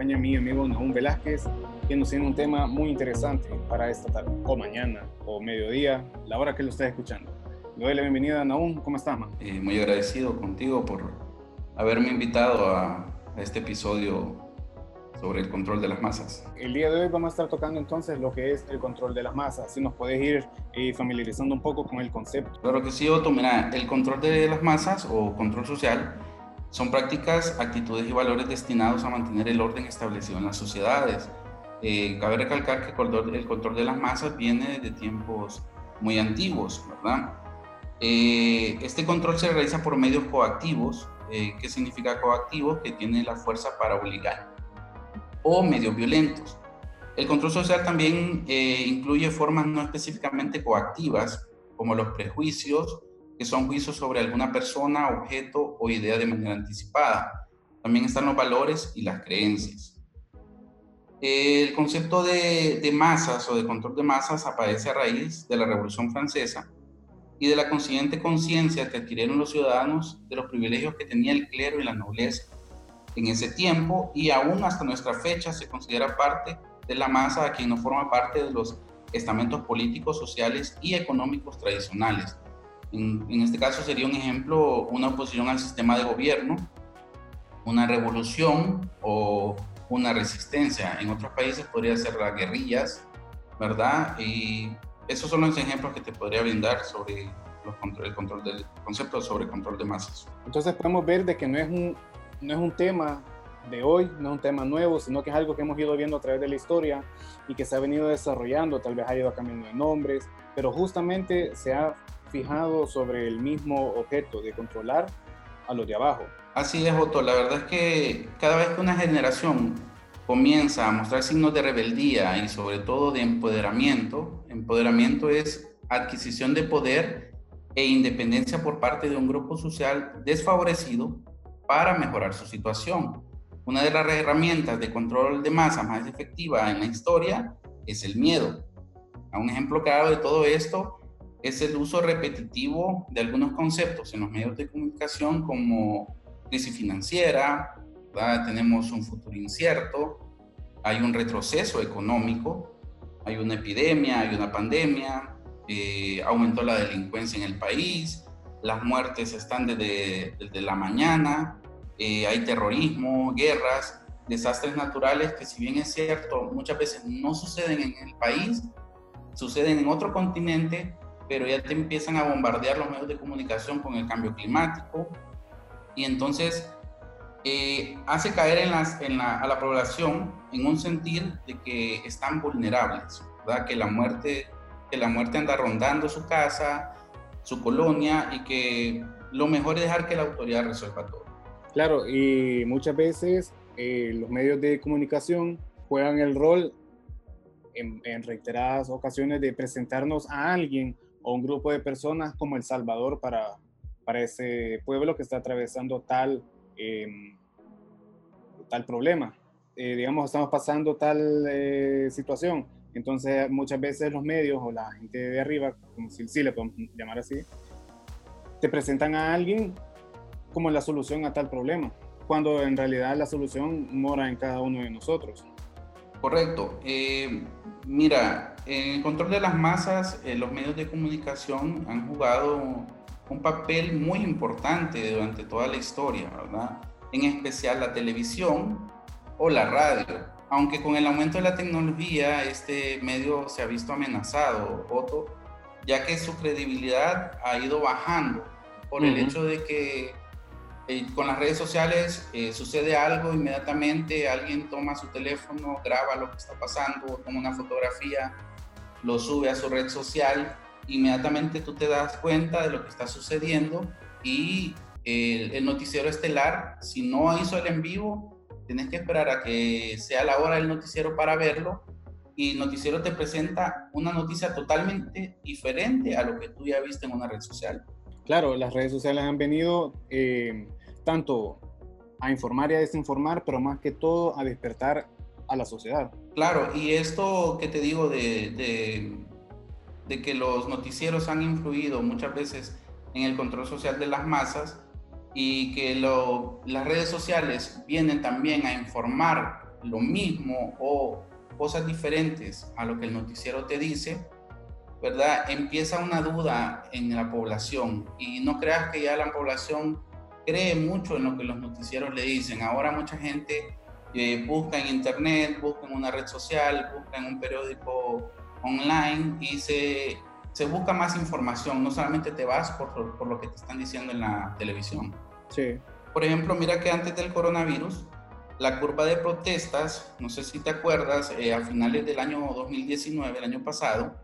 acompaña mi amigo Naúm Velázquez, que nos tiene un tema muy interesante para esta tarde, o mañana, o mediodía, la hora que lo estés escuchando. Le doy la bienvenida a Naúm, ¿cómo estás, man? Eh, muy agradecido contigo por haberme invitado a, a este episodio sobre el control de las masas. El día de hoy vamos a estar tocando entonces lo que es el control de las masas. Si nos puedes ir eh, familiarizando un poco con el concepto. Claro que sí, Otto. Mira, el control de las masas o control social son prácticas, actitudes y valores destinados a mantener el orden establecido en las sociedades. Eh, cabe recalcar que el control de las masas viene de tiempos muy antiguos, ¿verdad? Eh, este control se realiza por medios coactivos. ¿Qué significa coactivo? Que tiene la fuerza para obligar o medios violentos. El control social también eh, incluye formas no específicamente coactivas, como los prejuicios, que son juicios sobre alguna persona, objeto o idea de manera anticipada. También están los valores y las creencias. El concepto de, masas o de control de masas aparece a raíz de la Revolución Francesa y de la consiguiente conciencia que adquirieron los ciudadanos de los privilegios que tenía el clero y la nobleza en ese tiempo y aún hasta nuestra fecha se considera parte de la masa a quien no forma parte de los estamentos políticos, sociales y económicos tradicionales. En, en, este caso sería un ejemplo una oposición al sistema de gobierno, una revolución o una resistencia. En otros países podría ser las guerrillas, ¿verdad? Y esos son los ejemplos que te podría brindar sobre los control, el control del concepto sobre control de masas. Entonces podemos ver de que no es un no es un tema de hoy, no es un tema nuevo, sino que es algo que hemos ido viendo a través de la historia y que se ha venido desarrollando, tal vez ha ido cambiando de nombres, pero justamente se ha fijado sobre el mismo objeto de controlar a los de abajo. Así es, Otto. La verdad es que cada vez que una generación comienza a mostrar signos de rebeldía y sobre todo de empoderamiento, empoderamiento es adquisición de poder e independencia por parte de un grupo social desfavorecido para mejorar su situación. Una de las herramientas de control de masa más efectiva en la historia es el miedo. Un ejemplo claro de todo esto es el uso repetitivo de algunos conceptos en los medios de comunicación como crisis financiera, tenemos un futuro incierto, hay un retroceso económico, hay una epidemia, hay una pandemia, eh, aumentó la delincuencia en el país, las muertes están desde, desde la mañana, eh, hay terrorismo, guerras, desastres naturales que si bien es cierto, muchas veces no suceden en el país, suceden en otro continente, pero ya te empiezan a bombardear los medios de comunicación con el cambio climático y entonces eh, hace caer en la, a la población en un sentir de que están vulnerables, ¿verdad? que la muerte que la muerte anda rondando su casa, su colonia y que lo mejor es dejar que la autoridad resuelva todo. Claro, y muchas veces eh, los medios de comunicación juegan el rol en, reiteradas ocasiones de presentarnos a alguien o un grupo de personas como el Salvador para, para ese pueblo que está atravesando tal, em, tal problema. Eh, digamos, estamos pasando tal eh, situación. Entonces, muchas veces los medios o la gente de arriba, como si, si le podemos llamar así, te presentan a alguien como la solución a tal problema, cuando en realidad la solución mora en cada uno de nosotros. Correcto. Eh, mira, en el control de las masas, eh, los medios de comunicación han jugado un papel muy importante durante toda la historia, ¿verdad? En especial la televisión o la radio. Aunque con el aumento de la tecnología, este medio se ha visto amenazado, Otto, ya que su credibilidad ha ido bajando por el hecho de que eh, con las redes sociales eh, sucede algo, inmediatamente alguien toma su teléfono, graba lo que está pasando, toma una fotografía, lo sube a su red social, inmediatamente tú te das cuenta de lo que está sucediendo y el, el noticiero estelar, si no hizo el en vivo, tienes que esperar a que sea la hora del noticiero para verlo y el noticiero te presenta una noticia totalmente diferente a lo que tú ya viste en una red social. Claro, las redes sociales han venido eh, tanto a informar y a desinformar, pero más que todo a despertar la sociedad. Claro, y esto que te digo de, de, que los noticieros han influido muchas veces en el control social de las masas, y que las redes sociales vienen también a informar lo mismo o cosas diferentes a lo que el noticiero te dice, ¿verdad? Empieza una duda en la población y no creas que ya la población cree mucho en lo que los noticieros le dicen. Ahora mucha gente eh, busca en internet, busca en una red social, busca en un periódico online y se, se busca más información, no solamente te vas por, por, lo que te están diciendo en la televisión. Sí. Por ejemplo, mira que antes del coronavirus, la curva de protestas, no sé si te acuerdas, eh, a finales del año 2019, el año pasado,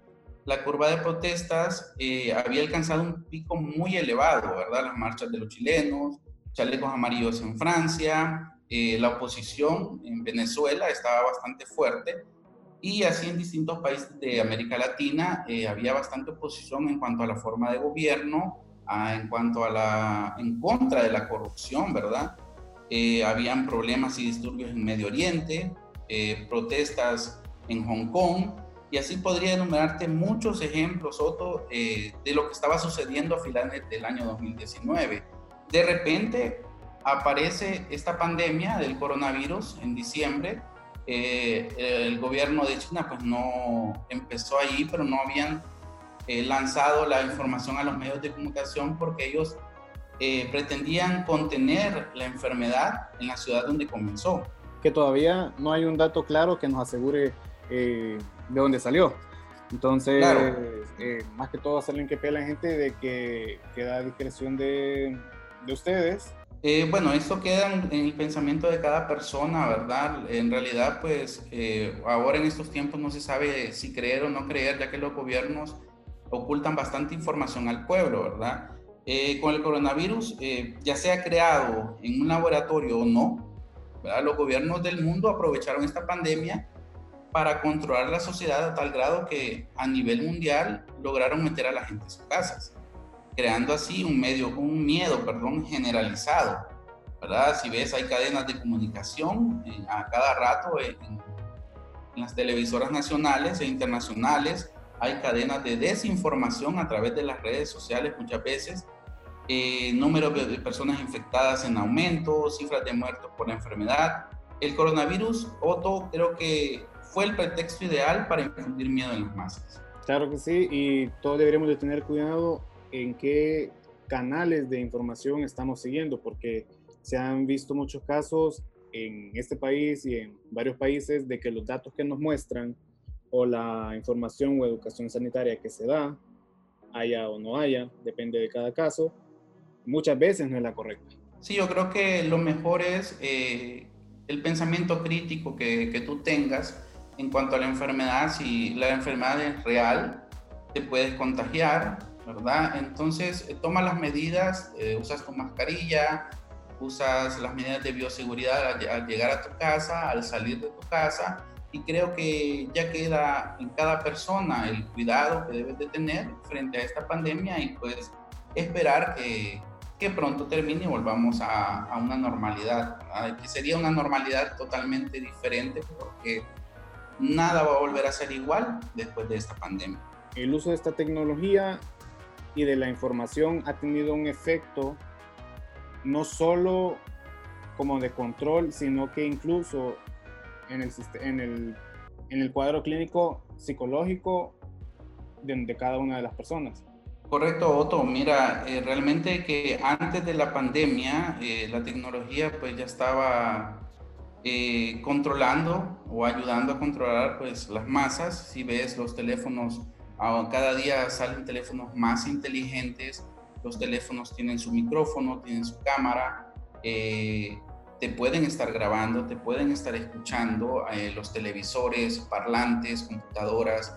la curva de protestas eh, había alcanzado un pico muy elevado, ¿verdad? Las marchas de los chilenos, chalecos amarillos en Francia, eh, la oposición en Venezuela estaba bastante fuerte y así en distintos países de América Latina eh, había bastante oposición en cuanto a la forma de gobierno, en cuanto a la, en contra de la corrupción, ¿verdad? habían problemas y disturbios en Medio Oriente, protestas en Hong Kong, y así podría enumerarte muchos ejemplos, eh, de lo que estaba sucediendo a finales del año 2019. De repente aparece esta pandemia del coronavirus en diciembre. Eh, el gobierno de China pues no empezó allí, pero no habían eh, lanzado la información a los medios de comunicación porque ellos pretendían contener la enfermedad en la ciudad donde comenzó. Que todavía no hay un dato claro que nos asegure eh, de dónde salió. Entonces, eh, más que todo hacerle hincapié a la gente de que queda a discreción de, de ustedes. Eh, bueno, esto queda en, el pensamiento de cada persona, ¿verdad? En realidad, pues ahora en estos tiempos no se sabe si creer o no creer, ya que los gobiernos ocultan bastante información al pueblo, ¿verdad? con el coronavirus, ya sea creado en un laboratorio o no, ¿verdad? los gobiernos del mundo aprovecharon esta pandemia para controlar la sociedad a tal grado que a nivel mundial lograron meter a la gente en sus casas, creando así un medio, un miedo, perdón, generalizado, ¿verdad? Si ves, hay cadenas de comunicación eh, a cada rato en, las televisoras nacionales e internacionales, hay cadenas de desinformación a través de las redes sociales muchas veces, eh, número de personas infectadas en aumento, cifras de muertos por enfermedad. El coronavirus, Otto, creo que fue el pretexto ideal para infundir miedo en las masas. Claro que sí, y todos deberíamos de tener cuidado en qué canales de información estamos siguiendo, porque se han visto muchos casos en este país y en varios países de que los datos que nos muestran o la información o educación sanitaria que se da, haya o no haya, depende de cada caso, muchas veces no es la correcta. Sí, yo creo que lo mejor es eh, el pensamiento crítico que, que tú tengas en cuanto a la enfermedad, si la enfermedad es real, te puedes contagiar, ¿verdad? Entonces, eh, toma las medidas, eh, usas tu mascarilla, usas las medidas de bioseguridad al, llegar a tu casa, al salir de tu casa, y creo que ya queda en cada persona el cuidado que debes de tener frente a esta pandemia y pues esperar que, que pronto termine y volvamos a, a una normalidad, ¿verdad? que sería una normalidad totalmente diferente porque nada va a volver a ser igual después de esta pandemia. El uso de esta tecnología y de la información ha tenido un efecto no solo como de control, sino que incluso en el, en el, en el cuadro clínico psicológico de, cada una de las personas. Correcto, Otto. Mira, eh, realmente que antes de la pandemia eh, la tecnología pues ya estaba eh, controlando o ayudando a controlar pues las masas. Si ves los teléfonos, cada día salen teléfonos más inteligentes, los teléfonos tienen su micrófono, tienen su cámara, eh, te pueden estar grabando, te pueden estar escuchando, eh, los televisores, parlantes, computadoras,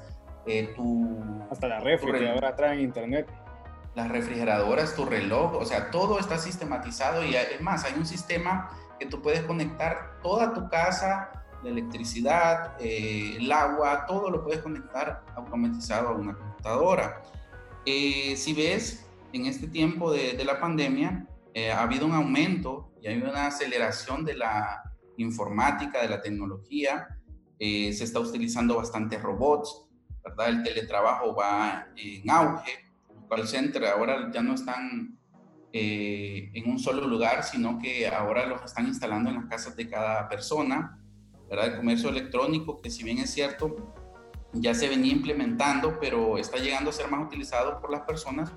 tu... Hasta la refrigeradora traen internet. Las refrigeradoras, tu reloj, o sea, todo está sistematizado y además hay un sistema que tú puedes conectar toda tu casa, la electricidad, eh, el agua, todo lo puedes conectar automatizado a una computadora. Eh, si ves, en este tiempo de, de la pandemia eh, ha habido un aumento y hay una aceleración de la informática, de la tecnología, se está utilizando bastante robots, ¿verdad? El teletrabajo va en auge, los call ahora ya no están eh, en un solo lugar, sino que ahora los están instalando en las casas de cada persona. ¿Verdad? El comercio electrónico, que si bien es cierto, ya se venía implementando, pero está llegando a ser más utilizado por las personas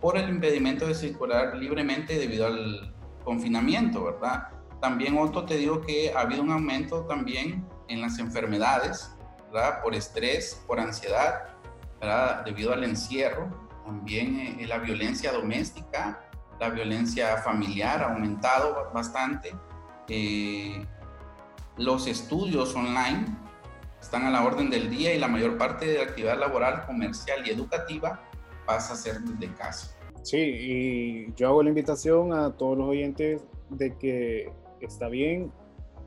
por el impedimento de circular libremente debido al confinamiento, ¿verdad? También, Otto, te digo que ha habido un aumento también en las enfermedades, ¿verdad? Por estrés, por ansiedad, ¿verdad? Debido al encierro, también eh, la violencia doméstica, la violencia familiar ha aumentado bastante. Eh, los estudios online están a la orden del día y la mayor parte de la actividad laboral, comercial y educativa pasa a ser de casa. Sí, y yo hago la invitación a todos los oyentes de que está bien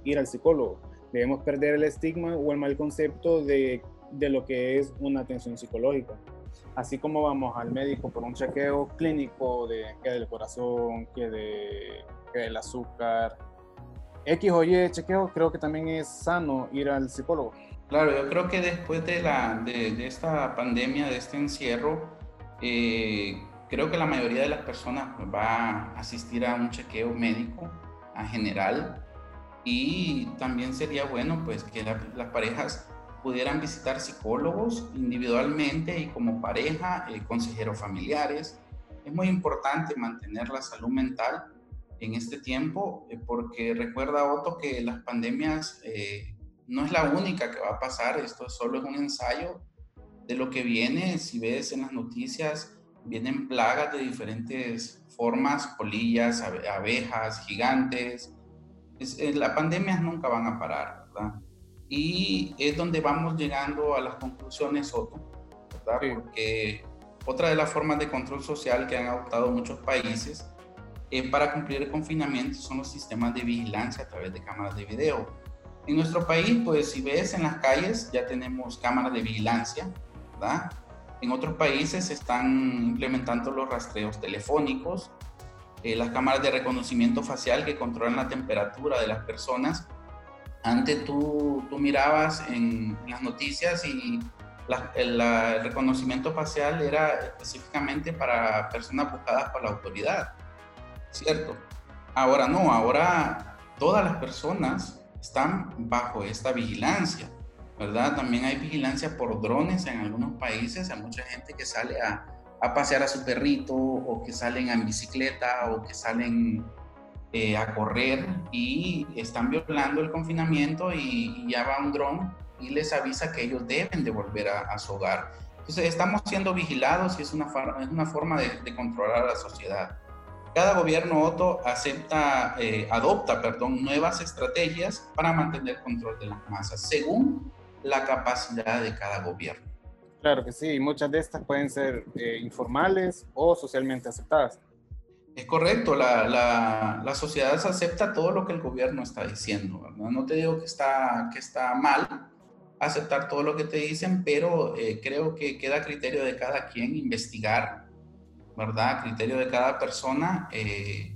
ir al psicólogo. Debemos perder el estigma o el mal concepto de, de lo que es una atención psicológica. Así como vamos al médico por un chequeo clínico de que del corazón, que, de, que del azúcar, X o Y chequeo, creo que también es sano ir al psicólogo. Claro, yo creo que después de, la, de, de esta pandemia, de este encierro, eh, creo que la mayoría de las personas va a asistir a un chequeo médico a general y también sería bueno pues que las parejas pudieran visitar psicólogos individualmente y como pareja, eh, consejeros familiares. Es muy importante mantener la salud mental en este tiempo eh, porque recuerda Otto que las pandemias no es la única que va a pasar, esto solo es un ensayo de lo que viene. Si ves en las noticias, vienen plagas de diferentes formas, polillas, abejas, gigantes. Es, eh, las pandemias nunca van a parar, ¿verdad? Y es donde vamos llegando a las conclusiones, Otto, ¿verdad? Porque otra de las formas de control social que han adoptado muchos países eh, para cumplir el confinamiento son los sistemas de vigilancia a través de cámaras de video. En nuestro país, pues si ves en las calles, ya tenemos cámaras de vigilancia, ¿verdad? En otros países se están implementando los rastreos telefónicos, eh, las cámaras de reconocimiento facial que controlan la temperatura de las personas. Antes tú, tú mirabas en las noticias y el, el, reconocimiento facial era específicamente para personas buscadas por la autoridad, ¿cierto? Ahora no, ahora todas las personas están bajo esta vigilancia, ¿verdad? También hay vigilancia por drones en algunos países, hay mucha gente que sale a, a pasear a su perrito o que salen en bicicleta o que salen eh, a correr y están violando el confinamiento y, ya va un dron y les avisa que ellos deben de volver a, su hogar. Entonces estamos siendo vigilados y es una, es una forma de, de controlar a la sociedad. Cada gobierno Otto acepta, eh, adopta, perdón, nuevas estrategias para mantener control de las masas, según la capacidad de cada gobierno. Claro que sí, muchas de estas pueden ser eh, informales o socialmente aceptadas. Es correcto, la, la, la, sociedad acepta todo lo que el gobierno está diciendo. No te digo que está, que está mal aceptar todo lo que te dicen, pero eh, creo que queda a criterio de cada quien investigar ¿verdad? criterio de cada persona. Eh,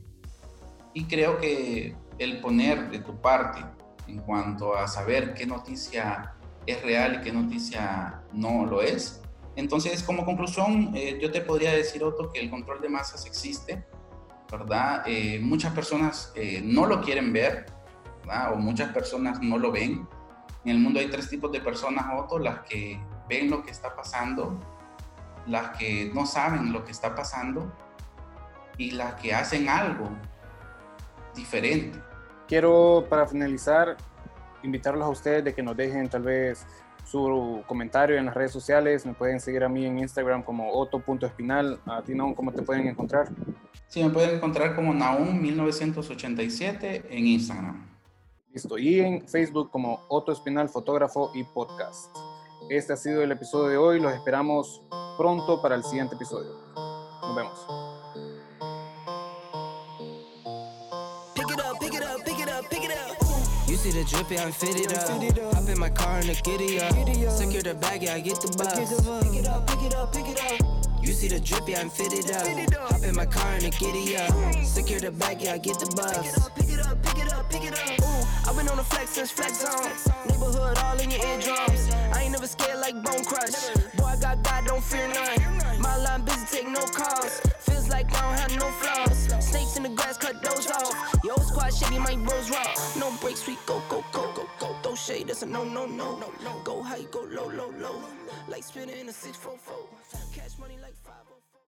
y creo que el poner de tu parte en cuanto a saber qué noticia es real y qué noticia no lo es. Entonces, como conclusión, eh, yo te podría decir, Otto, que el control de masas existe, ¿verdad? Eh, muchas personas no lo quieren ver, ¿verdad? O muchas personas no lo ven. En el mundo hay tres tipos de personas, Otto, las que ven lo que está pasando, las que no saben lo que está pasando y las que hacen algo diferente. Quiero para finalizar invitarlos a ustedes de que nos dejen tal vez su comentario en las redes sociales. Me pueden seguir a mí en Instagram como otto.espinal. A ti, Naum, ¿cómo te pueden encontrar? Sí, me pueden encontrar como Naum1987 en Instagram. Listo. Y en Facebook como Otto Espinal, fotógrafo y podcast. Este ha sido el episodio de hoy. Los esperamos pronto para el siguiente episodio. Nos vemos. You see the drippy, I'm fitted up. Hop in my car and the giddy up. Secure the bag, yeah, I get the bus. Pick it up, pick it up, pick it up. You see the drippy, I'm fitted up. Hop in my car and the giddy up. Secure the bag, yeah, I get the bus. Pick it up, pick it up, pick it up, Ooh, I've been on the flex since flex zone. Neighborhood all in your eardrums. I ain't never scared like Bone Crush. Got God, don't fear none. My line busy, take no calls. Feels like I don't have no flaws. Snakes in the grass, cut those off. Yo, squad shady, my bros raw. No breaks, we go, go, go, go, go. Throw shade, that's a no, no, no, no, no. Go high, go low, low, low. Like spinning in a 644. Cash money like.